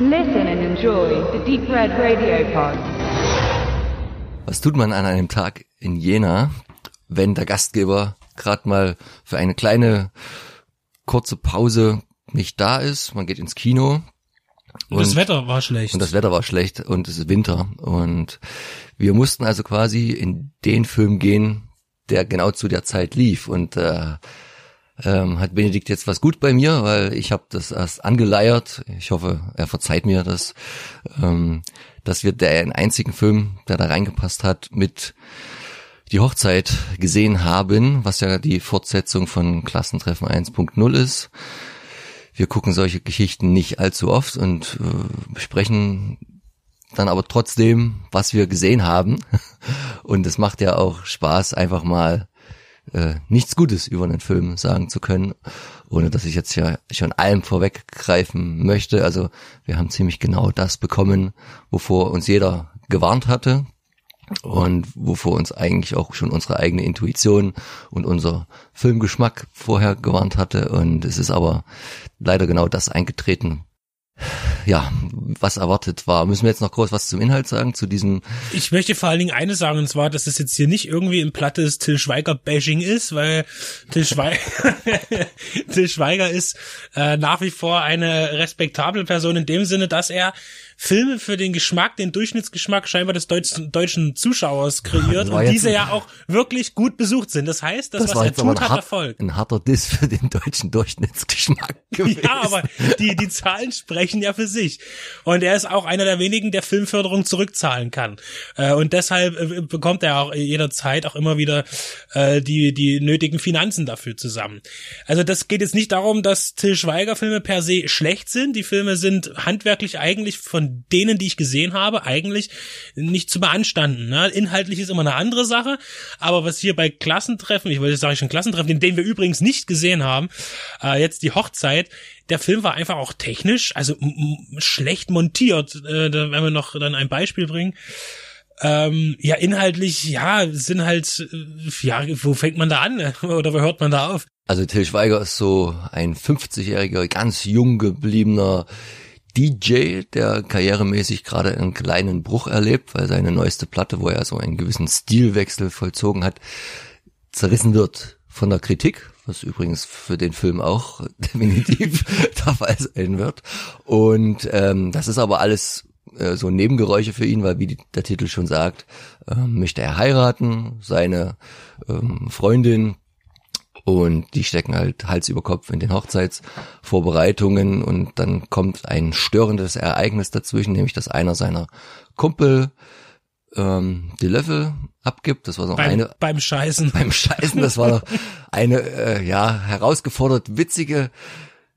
Listen and enjoy the Deep Red Radio Pod. Was tut man an einem Tag in Jena, wenn der Gastgeber gerade mal für eine kleine kurze Pause nicht da ist? Man geht ins Kino. Und, das Wetter war schlecht. Und das Wetter war schlecht und es ist Winter. Und wir mussten also quasi in den Film gehen, der genau zu der Zeit lief. Und äh, ähm, hat Benedikt jetzt was gut bei mir, weil ich habe das erst angeleiert. Ich hoffe, er verzeiht mir das, ähm, dass wir den einzigen Film, der da reingepasst hat, mit die Hochzeit gesehen haben, was ja die Fortsetzung von Klassentreffen 1.0 ist. Wir gucken solche Geschichten nicht allzu oft und äh, besprechen dann aber trotzdem, was wir gesehen haben. Und es macht ja auch Spaß, einfach mal äh, nichts Gutes über einen Film sagen zu können, ohne dass ich jetzt ja schon allem vorweggreifen möchte. Also wir haben ziemlich genau das bekommen, wovor uns jeder gewarnt hatte und wovor uns eigentlich auch schon unsere eigene Intuition und unser Filmgeschmack vorher gewarnt hatte. Und es ist aber leider genau das eingetreten, ja, was erwartet war. Müssen wir jetzt noch groß was zum Inhalt sagen, zu diesem? Ich möchte vor allen Dingen eines sagen, und zwar, dass es jetzt hier nicht irgendwie im plattes Till Schweiger-Bashing ist, weil Till Schweiger, Till Schweiger ist äh, nach wie vor eine respektable Person in dem Sinne, dass er Filme für den Geschmack, den Durchschnittsgeschmack scheinbar des deutschen, deutschen Zuschauers kreiert und diese ja auch wirklich gut besucht sind. Das heißt, das, das was er tut, hat Erfolg. Ein harter Diss für den deutschen Durchschnittsgeschmack gewesen. Ja, aber die, die Zahlen sprechen ja für sich. Und er ist auch einer der wenigen, der Filmförderung zurückzahlen kann. Äh, und deshalb äh, bekommt er auch jederzeit auch immer wieder äh, die, die nötigen Finanzen dafür zusammen. Also das geht jetzt nicht darum, dass Till Schweiger Filme per se schlecht sind. Die Filme sind handwerklich eigentlich von denen, die ich gesehen habe, eigentlich nicht zu beanstanden. Ne? Inhaltlich ist immer eine andere Sache, aber was hier bei Klassentreffen, ich wollte sage ich schon Klassentreffen, in denen wir übrigens nicht gesehen haben, äh, jetzt die Hochzeit, der Film war einfach auch technisch, also schlecht montiert. Äh, da werden wir noch dann ein Beispiel bringen. Ähm, ja, inhaltlich, ja, sind halt, äh, ja, wo fängt man da an oder wo hört man da auf? Also Till Schweiger ist so ein 50-jähriger, ganz jung gebliebener DJ, der karrieremäßig gerade einen kleinen Bruch erlebt, weil seine neueste Platte, wo er so einen gewissen Stilwechsel vollzogen hat, zerrissen wird von der Kritik, was übrigens für den Film auch definitiv der Fall sein wird. Und ähm, das ist aber alles äh, so Nebengeräusche für ihn, weil wie die, der Titel schon sagt, äh, möchte er heiraten, seine ähm, Freundin und die stecken halt Hals über Kopf in den Hochzeitsvorbereitungen und dann kommt ein störendes Ereignis dazwischen, nämlich dass einer seiner Kumpel ähm, die Löffel abgibt. Das war noch beim, eine beim Scheißen. Beim Scheißen, das war noch eine äh, ja herausgefordert witzige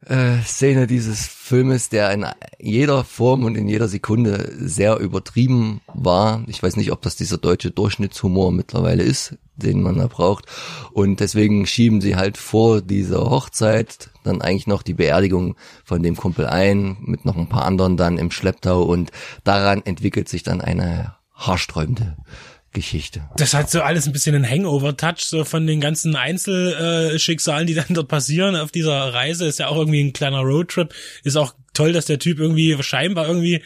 äh, Szene dieses Filmes, der in jeder Form und in jeder Sekunde sehr übertrieben war. Ich weiß nicht, ob das dieser deutsche Durchschnittshumor mittlerweile ist, den man da braucht. Und deswegen schieben sie halt vor dieser Hochzeit dann eigentlich noch die Beerdigung von dem Kumpel ein, mit noch ein paar anderen dann im Schlepptau und daran entwickelt sich dann eine haarsträubende Geschichte. Das hat so alles ein bisschen einen Hangover-Touch, so von den ganzen Einzelschicksalen, die dann dort passieren auf dieser Reise. Ist ja auch irgendwie ein kleiner Roadtrip. Ist auch toll, dass der Typ irgendwie scheinbar irgendwie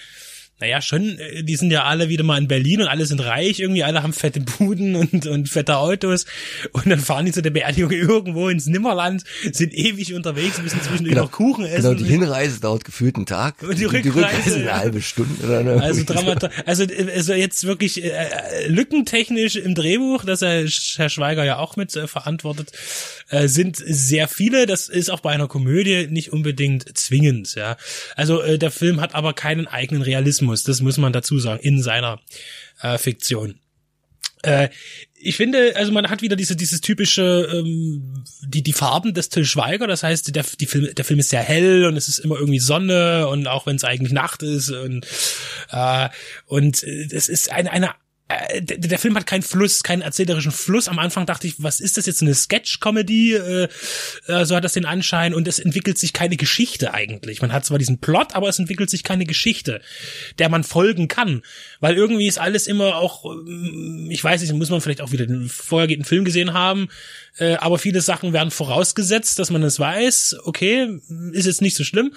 naja, schon, äh, die sind ja alle wieder mal in Berlin und alle sind reich, irgendwie alle haben fette Buden und, und fette Autos und dann fahren die zu der Beerdigung irgendwo ins Nimmerland, sind ewig unterwegs, müssen zwischendurch genau, noch Kuchen essen. Genau, die Hinreise dauert gefühlt einen Tag und die, Rückreise, die Rückreise eine halbe Stunde. Oder eine also, Dramata also, also jetzt wirklich äh, lückentechnisch im Drehbuch, das er Herr Schweiger ja auch mit äh, verantwortet, äh, sind sehr viele. Das ist auch bei einer Komödie nicht unbedingt zwingend. Ja, Also äh, der Film hat aber keinen eigenen Realismus muss. Das muss man dazu sagen, in seiner äh, Fiktion. Äh, ich finde, also man hat wieder diese dieses typische ähm, die die Farben des Till Schweiger. Das heißt, der die Film der Film ist sehr hell und es ist immer irgendwie Sonne und auch wenn es eigentlich Nacht ist und äh, und es ist eine eine äh, der, Film hat keinen Fluss, keinen erzählerischen Fluss. Am Anfang dachte ich, was ist das jetzt, eine Sketch-Comedy? Äh, äh, so hat das den Anschein. Und es entwickelt sich keine Geschichte eigentlich. Man hat zwar diesen Plot, aber es entwickelt sich keine Geschichte, der man folgen kann. Weil irgendwie ist alles immer auch, ähm, ich weiß nicht, muss man vielleicht auch wieder den vorhergehenden Film gesehen haben, äh, aber viele Sachen werden vorausgesetzt, dass man es weiß. Okay, ist jetzt nicht so schlimm.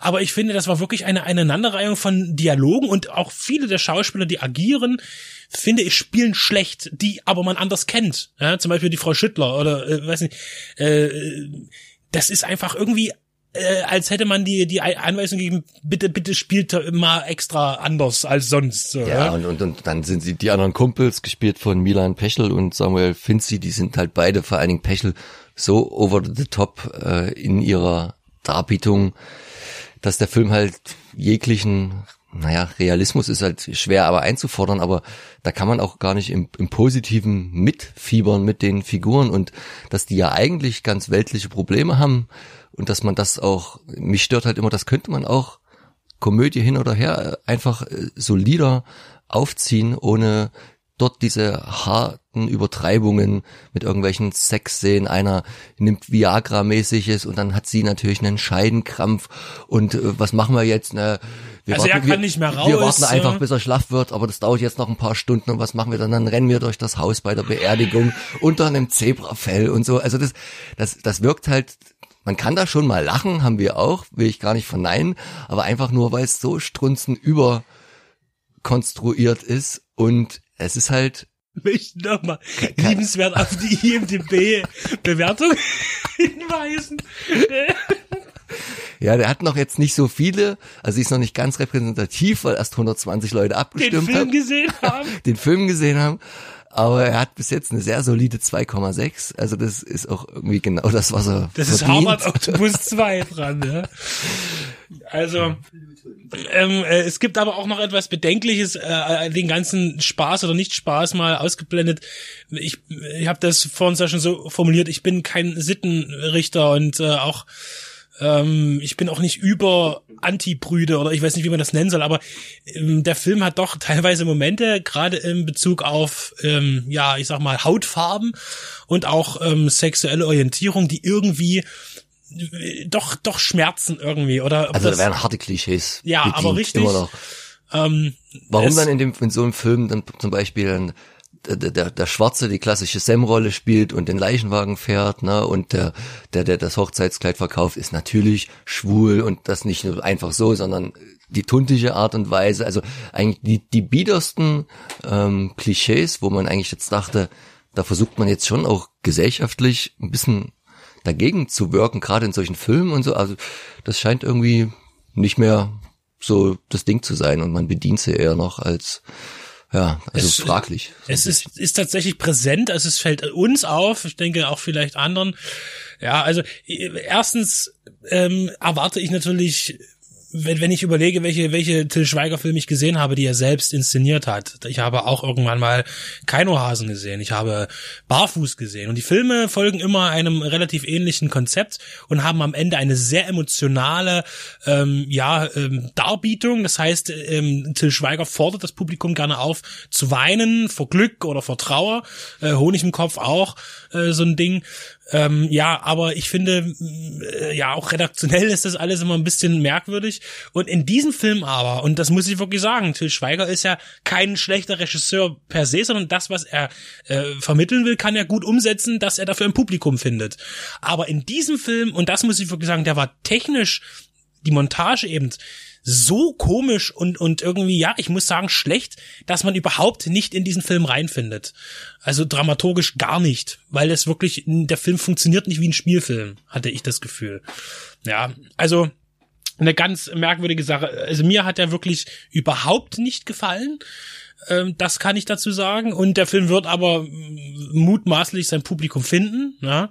aber ich finde, das war wirklich eine Aneinanderreihung von Dialogen und auch viele der Schauspieler, die agieren, finde ich, spielen schlecht, die aber man anders kennt. Ja, zum Beispiel die Frau Schüttler oder äh, weiß nicht, äh, das ist einfach irgendwie äh, als hätte man die die Anweisung gegeben, bitte bitte spielt mal extra anders als sonst. So, ja, ja? Und, und und dann sind sie die anderen Kumpels gespielt von Milan Pechel und Samuel Finzi, die sind halt beide vor allen Dingen Pechel so over the top äh, in ihrer Darbietung, dass der Film halt jeglichen naja, Realismus ist halt schwer aber einzufordern, aber da kann man auch gar nicht im, im Positiven mitfiebern mit den Figuren. Und dass die ja eigentlich ganz weltliche Probleme haben, und dass man das auch, mich stört halt immer, das könnte man auch Komödie hin oder her einfach äh, solider aufziehen, ohne dort diese harten Übertreibungen mit irgendwelchen Sexszenen. Einer nimmt Viagra-mäßiges und dann hat sie natürlich einen Scheidenkrampf und äh, was machen wir jetzt? Ne? Wir also warten, er kann nicht mehr raus. Wir warten einfach, bis er schlaff wird, aber das dauert jetzt noch ein paar Stunden und was machen wir dann? Dann rennen wir durch das Haus bei der Beerdigung unter einem Zebrafell und so. Also das, das, das wirkt halt man kann da schon mal lachen, haben wir auch, will ich gar nicht verneinen, aber einfach nur, weil es so strunzen überkonstruiert ist und es ist halt möchte nochmal liebenswert auf die IMDB-Bewertung hinweisen. Ja, der hat noch jetzt nicht so viele, also ist noch nicht ganz repräsentativ, weil erst 120 Leute abgestimmt haben. Den Film haben, gesehen haben. Den Film gesehen haben. Aber er hat bis jetzt eine sehr solide 2,6. Also das ist auch irgendwie genau das, was er Das verdient. ist Harvard Octopus 2 dran, ja. Also ähm, äh, es gibt aber auch noch etwas Bedenkliches, äh, den ganzen Spaß oder Nicht-Spaß mal ausgeblendet. Ich, ich habe das vor uns ja schon so formuliert, ich bin kein Sittenrichter und äh, auch ähm, ich bin auch nicht über Anti-Brüde oder ich weiß nicht, wie man das nennen soll, aber ähm, der Film hat doch teilweise Momente, gerade in Bezug auf, ähm, ja, ich sag mal, Hautfarben und auch ähm, sexuelle Orientierung, die irgendwie äh, doch, doch schmerzen irgendwie, oder? Also da werden harte Klischees. Ja, bedient, aber richtig. Ähm, Warum dann in dem, in so einem Film dann zum Beispiel dann der, der, der Schwarze die klassische Sam-Rolle spielt und den Leichenwagen fährt, ne, und der, der, der das Hochzeitskleid verkauft, ist natürlich schwul und das nicht nur einfach so, sondern die tuntige Art und Weise, also eigentlich die, die biedersten ähm, Klischees, wo man eigentlich jetzt dachte, da versucht man jetzt schon auch gesellschaftlich ein bisschen dagegen zu wirken, gerade in solchen Filmen und so, also das scheint irgendwie nicht mehr so das Ding zu sein und man bedient sie eher noch als ja, also es, fraglich. Es ist, ist tatsächlich präsent, also es fällt uns auf, ich denke auch vielleicht anderen. Ja, also erstens ähm, erwarte ich natürlich wenn, wenn ich überlege, welche, welche Till Schweiger-Filme ich gesehen habe, die er selbst inszeniert hat. Ich habe auch irgendwann mal Keinohasen gesehen. Ich habe Barfuß gesehen. Und die Filme folgen immer einem relativ ähnlichen Konzept und haben am Ende eine sehr emotionale, ähm, ja, ähm, Darbietung. Das heißt, ähm, Till Schweiger fordert das Publikum gerne auf, zu weinen vor Glück oder vor Trauer. Äh, Honig im Kopf auch, äh, so ein Ding. Ähm, ja, aber ich finde, äh, ja, auch redaktionell ist das alles immer ein bisschen merkwürdig. Und in diesem Film aber, und das muss ich wirklich sagen, Till Schweiger ist ja kein schlechter Regisseur per se, sondern das, was er äh, vermitteln will, kann er gut umsetzen, dass er dafür ein Publikum findet. Aber in diesem Film, und das muss ich wirklich sagen, der war technisch, die Montage eben, so komisch und, und irgendwie, ja, ich muss sagen, schlecht, dass man überhaupt nicht in diesen Film reinfindet. Also dramaturgisch gar nicht, weil es wirklich, der Film funktioniert nicht wie ein Spielfilm, hatte ich das Gefühl. Ja, also eine ganz merkwürdige Sache. Also mir hat er wirklich überhaupt nicht gefallen. Ähm, das kann ich dazu sagen. Und der Film wird aber mutmaßlich sein Publikum finden. Ja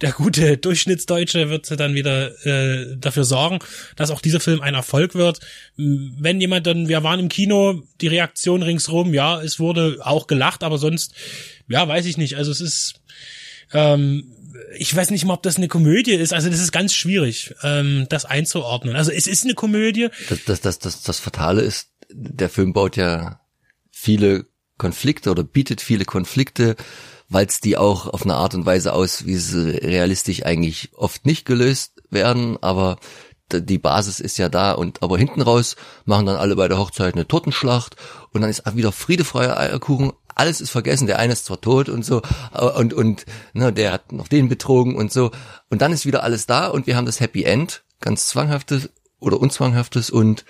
der gute Durchschnittsdeutsche wird dann wieder äh, dafür sorgen, dass auch dieser Film ein Erfolg wird. Wenn jemand dann, wir waren im Kino, die Reaktion ringsrum, ja, es wurde auch gelacht, aber sonst, ja, weiß ich nicht. Also es ist, ähm, ich weiß nicht mal, ob das eine Komödie ist. Also das ist ganz schwierig, ähm, das einzuordnen. Also es ist eine Komödie. Das, das, das, das, das Fatale ist, der Film baut ja viele Konflikte oder bietet viele Konflikte weil es die auch auf eine Art und Weise aus, wie sie realistisch eigentlich oft nicht gelöst werden, aber die Basis ist ja da und aber hinten raus machen dann alle bei der Hochzeit eine Totenschlacht und dann ist wieder friedefreier Eierkuchen. Alles ist vergessen. Der eine ist zwar tot und so und und ne, der hat noch den betrogen und so und dann ist wieder alles da und wir haben das Happy End, ganz zwanghaftes oder unzwanghaftes und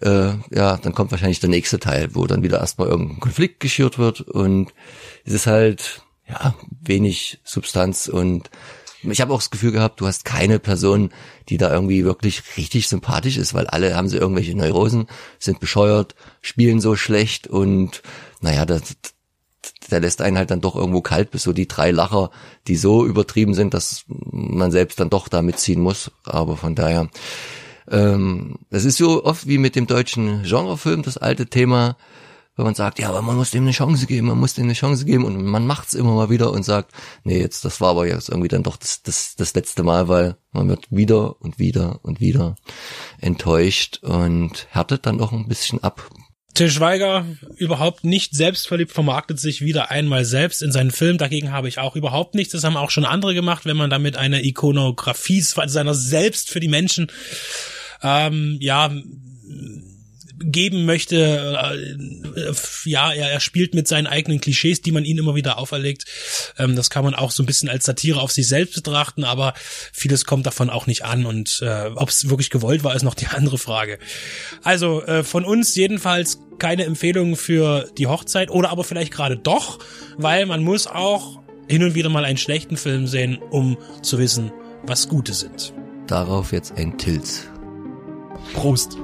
äh, ja, dann kommt wahrscheinlich der nächste Teil, wo dann wieder erstmal irgendein Konflikt geschürt wird und es ist halt ja wenig Substanz und ich habe auch das Gefühl gehabt, du hast keine Person, die da irgendwie wirklich richtig sympathisch ist, weil alle haben sie irgendwelche Neurosen, sind bescheuert, spielen so schlecht und naja, das, der lässt einen halt dann doch irgendwo kalt, bis so die drei Lacher, die so übertrieben sind, dass man selbst dann doch da mitziehen muss. Aber von daher, ähm, es ist so oft wie mit dem deutschen Genrefilm, das alte Thema, wenn man sagt, ja, aber man muss dem eine Chance geben, man muss dem eine Chance geben und man macht's immer mal wieder und sagt, nee, jetzt, das war aber jetzt irgendwie dann doch das, das, das letzte Mal, weil man wird wieder und wieder und wieder enttäuscht und härtet dann doch ein bisschen ab. Til Schweiger überhaupt nicht selbstverliebt vermarktet sich wieder einmal selbst in seinen Film. Dagegen habe ich auch überhaupt nichts. Das haben auch schon andere gemacht, wenn man damit eine Ikonografie seiner selbst für die Menschen ähm, ja geben möchte. Äh, ja, er, er spielt mit seinen eigenen Klischees, die man ihm immer wieder auferlegt. Ähm, das kann man auch so ein bisschen als Satire auf sich selbst betrachten, aber vieles kommt davon auch nicht an und äh, ob es wirklich gewollt war, ist noch die andere Frage. Also äh, von uns jedenfalls keine Empfehlung für die Hochzeit oder aber vielleicht gerade doch, weil man muss auch hin und wieder mal einen schlechten Film sehen, um zu wissen, was gute sind. Darauf jetzt ein Tilz. Prost.